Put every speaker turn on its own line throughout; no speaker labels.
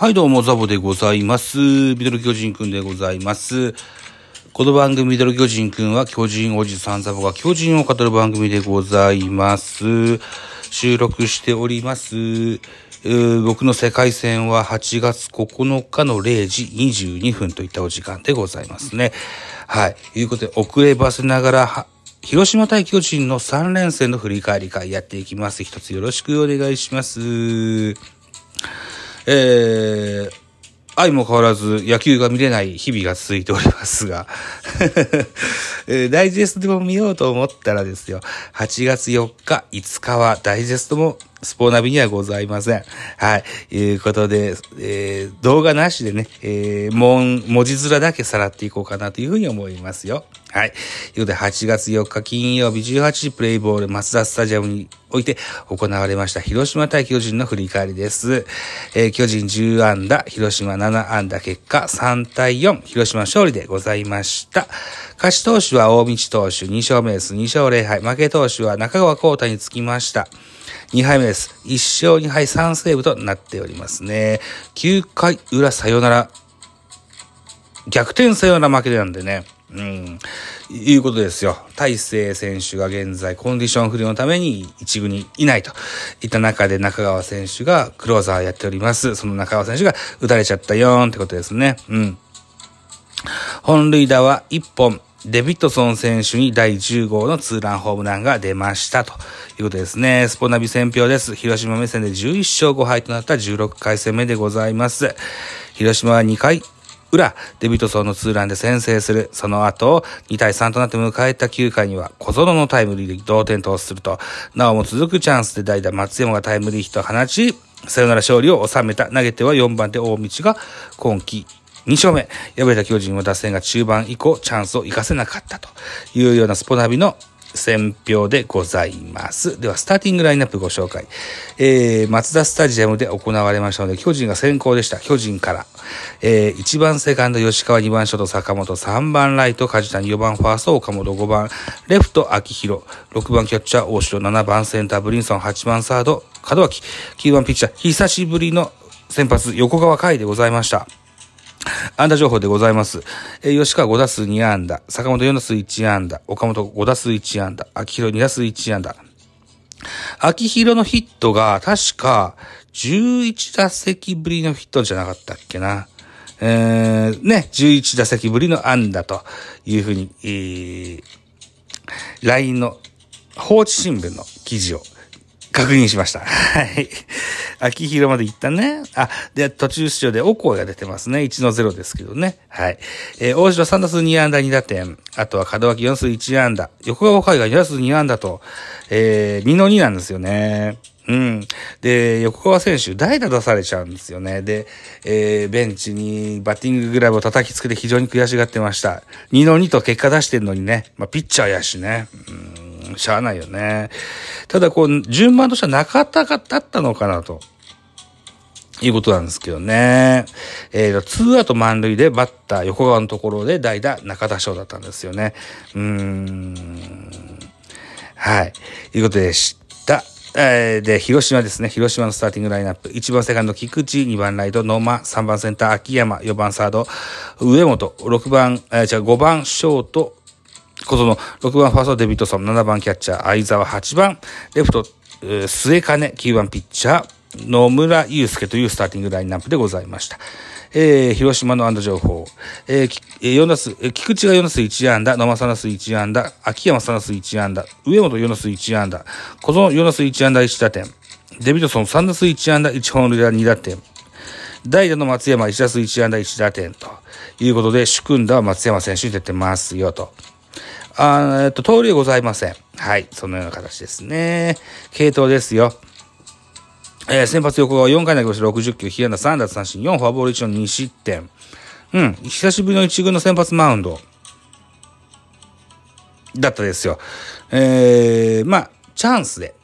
はい、どうも、ザボでございます。ミドル巨人くんでございます。この番組、ミドル巨人くんは、巨人おじさんザボが巨人を語る番組でございます。収録しております。僕の世界戦は8月9日の0時22分といったお時間でございますね。はい。ということで、遅ればせながら、広島対巨人の3連戦の振り返り会やっていきます。一つよろしくお願いします。えー、愛も変わらず野球が見れない日々が続いておりますが、えーダイジェストでも見ようと思ったらですよ、8月4日、5日はダイジェストもスポーナビにはございません。はい。いうことで、えー動画なしでね、えー文、文字面だけさらっていこうかなというふうに思いますよ。はい。ということで、8月4日金曜日18時プレイボール松田スタジアムにおいて行われました広島対巨人の振り返りです。えー巨人10安打、広島7安打結果3対4、広島勝利でございました。勝ち投手は大道投手2勝目です。2勝0敗。負け投手は中川幸太につきました。2敗目です。1勝2敗3セーブとなっておりますね。9回裏サヨナラ逆転サヨナラ負けなんでね。うん。いうことですよ。大勢選手が現在コンディション不良のために一軍にいないといった中で中川選手がクローザーやっております。その中川選手が打たれちゃったよーんってことですね。うん。本塁打は1本。デビッドソン選手に第10号のツーランホームランが出ましたということですね。スポナビ選票です。広島目線で11勝5敗となった16回戦目でございます。広島は2回裏、デビッドソンのツーランで先制する。その後、2対3となって迎えた9回には、小園のタイムリーで同点とすると、なおも続くチャンスで代打松山がタイムリーヒットを放ち、サヨナラ勝利を収めた。投げては4番手大道が今季2勝目。敗れた巨人は打線が中盤以降チャンスを生かせなかったというようなスポナビの選票でございます。では、スターティングラインナップご紹介。えー、松田スタジアムで行われましたので、巨人が先行でした。巨人から。えー、1番セカンド吉川、2番ショート坂本、3番ライト梶谷、4番ファースト岡本、5番レフト秋広、6番キャッチャー大城、7番センターブリンソン、8番サード門脇、9番ピッチャー、久しぶりの先発横川海でございました。安打情報でございます。えー吉川5打数2安打、坂本4打数1安打、岡本5打数1安打、秋広2打数1安打。秋広のヒットが確か11打席ぶりのヒットじゃなかったっけな。えー、ね、11打席ぶりの安打というふうに、えー、LINE の放置新聞の記事を確認しました。はい。秋広まで行ったね。あ、で、途中出場でお声が出てますね。1の0ですけどね。はい。えー大城3打数2安打2打点。あとは門脇4数1安打。横川海が2打数2安打と、えー、2の2なんですよね。うん。で、横川選手、代打出されちゃうんですよね。で、えー、ベンチにバッティンググラブを叩きつけて非常に悔しがってました。2の2と結果出してんのにね。まあ、ピッチャーやしね。うん、しゃあないよね。ただ、こう、順番としては中田がだったのかなと。いうことなんですけどね。えー、ツーアウト満塁でバッター横川のところで代打中田翔だったんですよね。うーん。はい。いうことでした。えーで、広島ですね。広島のスターティングラインナップ。1番セカンド、菊池、2番ライト、野間、3番センター、秋山、4番サード、上本、6番、えー、じゃあ5番ショート、小園、6番ファースト、デビッドソン、7番キャッチャー、相沢、8番、レフト、えー末金、9番ピッチャー、野村祐介というスターティングラインナップでございました。えー、広島の安打情報。えー、4打数、え菊池が4打数1安打、野間3打数1安打、秋山3打数1安打、上本4打数1安打、小園4打数1安打1打点、デビッドソン3打数1安打1本塁打2打点、代打の松山1打数1安打1打点ということで、主君打は松山選手に出てますよと。あえっと、通りはございません。はい。そのような形ですね。系統ですよ。えー、先発横川4回投げました60球、被安打3奪三振、4フォアボール1の2失点。うん、久しぶりの1軍の先発マウンド。だったですよ。えー、まあ、チャンスで、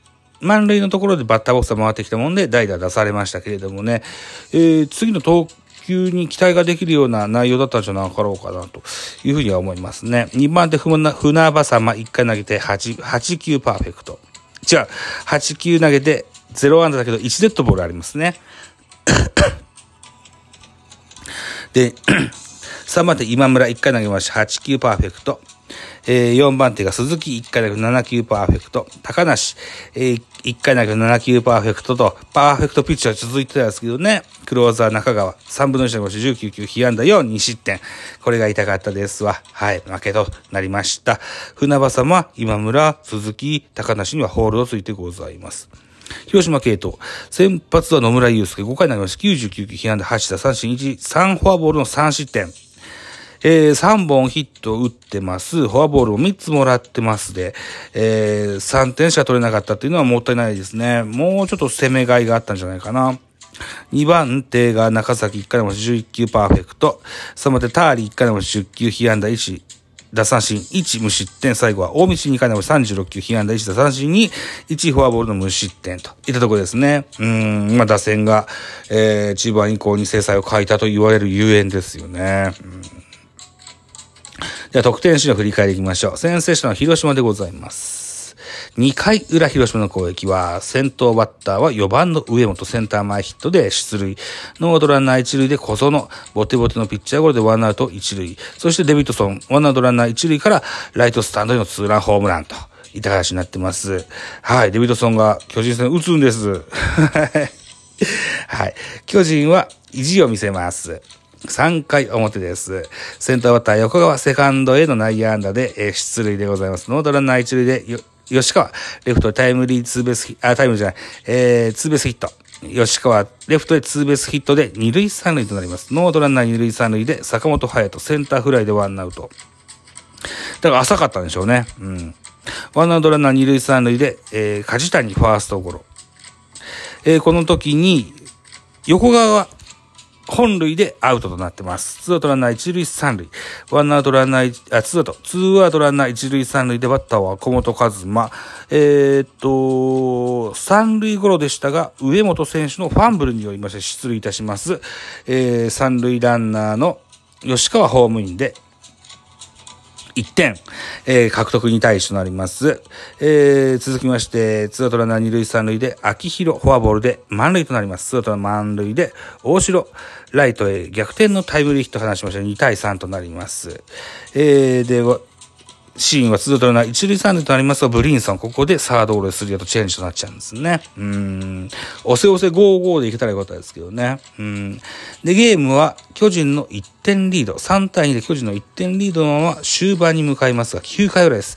満塁のところでバッターボックスが回ってきたもんで代打出されましたけれどもね、えー、次の投球に期待ができるような内容だったんじゃなかろうかなというふうには思いますね。2番手船場様1回投げて8、8球パーフェクト。違う、8球投げて0アンダーだけど1デッドボールありますね。で、3番手今村1回投げました。8球パーフェクト。えー、4番手が鈴木1回投げ7球パーフェクト。高梨、えー、1回投げ7球パーフェクトと、パーフェクトピッチャー続いてたんですけどね。クローザー中川、3分の1の5 19球、被安打4、2失点。これが痛かったですわ。はい、負けとなりました。船場様、今村、鈴木、高梨にはホールをついてございます。広島系統。先発は野村祐介、5回投げました。99球、被安打8打三振1、3フォアボールの3失点。えー、3本ヒットを打ってます。フォアボールを3つもらってますで、えー、3点しか取れなかったっていうのはもったいないですね。もうちょっと攻めがいがあったんじゃないかな。2番手が中崎1回でも11球パーフェクト。3番手ターリー1回でも10球被安打1。打三振1無失点。最後は大道2回でも36球被安打1打三振に1フォアボールの無失点といったところですね。うん、まあ打線が、えー、中盤以降に制裁を書いたと言われるゆえんですよね。うんでは得点シーンを振り返りいきましょう。先制したのは広島でございます。2回裏広島の攻撃は、先頭バッターは4番の上本センター前ヒットで出塁。ノードランナー1塁で小園、ボテボテのピッチャーゴロでワンアウト1塁。そしてデビッドソン、ワンアウトランナー1塁からライトスタンドへのツーランホームランと。いった形になってます。はい。デビッドソンが巨人戦打つんです。はい。巨人は意地を見せます。3回表です。センターバッター横川セカンドへの内野安打で、えー、出塁でございます。ノーアウトランナー一塁で、吉川、レフトタイムリーツーベースヒあ、タイムじゃない、えー、ツーベースヒット。吉川、レフトへツーベースヒットで二塁三塁となります。ノーアウトランナー二塁三塁で坂本隼人、センターフライでワンアウト。だから浅かったんでしょうね。うん。ワンアウトランナー二塁三塁で、えー、梶谷ファーストゴロ。えー、この時に、横川本塁でアウトとなってます。ツーアウトランナー一塁三塁。ワンアウトランナー、あ、ツーアウト。ツーアウトランナー一塁三塁でバッターは岡本和真。えー、っと、三塁ゴロでしたが、上本選手のファンブルによりまして出塁いたします。えー、三塁ランナーの吉川ホームインで1点、えー、獲得2対1となります。えー、続きまして、ツーアウトランナー2塁3塁で、秋広フォアボールで満塁となります。ツーアウトランナー満塁で、大城、ライトへ逆転のタイムリーヒット放ちました2対3となります。えー、で、シーンはツートルな一塁三塁となりますが、ブリンソン、ここでサードオールスリーアウトチェンジとなっちゃうんですね。うん。おせおせ5-5でいけたらよかったですけどね。うん。で、ゲームは巨人の1点リード、3対2で巨人の1点リードのまま終盤に向かいますが、9回裏です。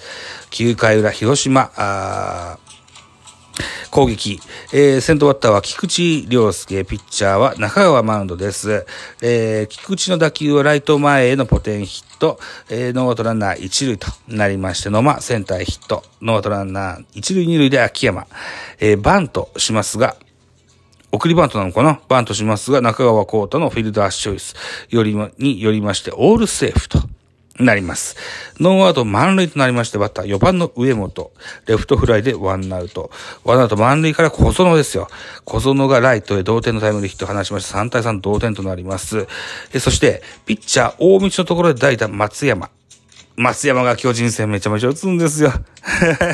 9回裏、広島、あ攻撃。えー、先頭バッターは菊池涼介、ピッチャーは中川マウンドです。えー、菊池の打球はライト前へのポテンヒット、えー、ノーアウトランナー一塁となりまして、野間センターヒット、ノーアウトランナー一塁二塁で秋山、えー、バントしますが、送りバントなのかな？バントしますが、中川皓太のフィールダーチョイス。よりによりまして、オールセーフと。なります。ノーアウト満塁となりまして、バッター4番の上本。レフトフライでワンアウト。ワンアウト満塁から小園ですよ。小園がライトへ同点のタイムリーヒットを放ちまして、3対3同点となります。そして、ピッチャー大道のところで代打松山。松山が巨人戦めちゃめちゃ打つんですよ。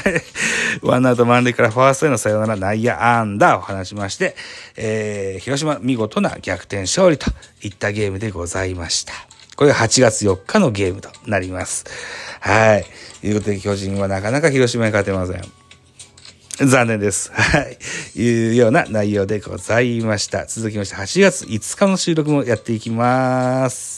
ワンアウト満塁からファーストへのサヨナラ内野安打を放しまして、えー、広島見事な逆転勝利といったゲームでございました。これが8月4日のゲームとなります。はい。ということで、巨人はなかなか広島に勝てません。残念です。はい。いうような内容でございました。続きまして、8月5日の収録もやっていきます。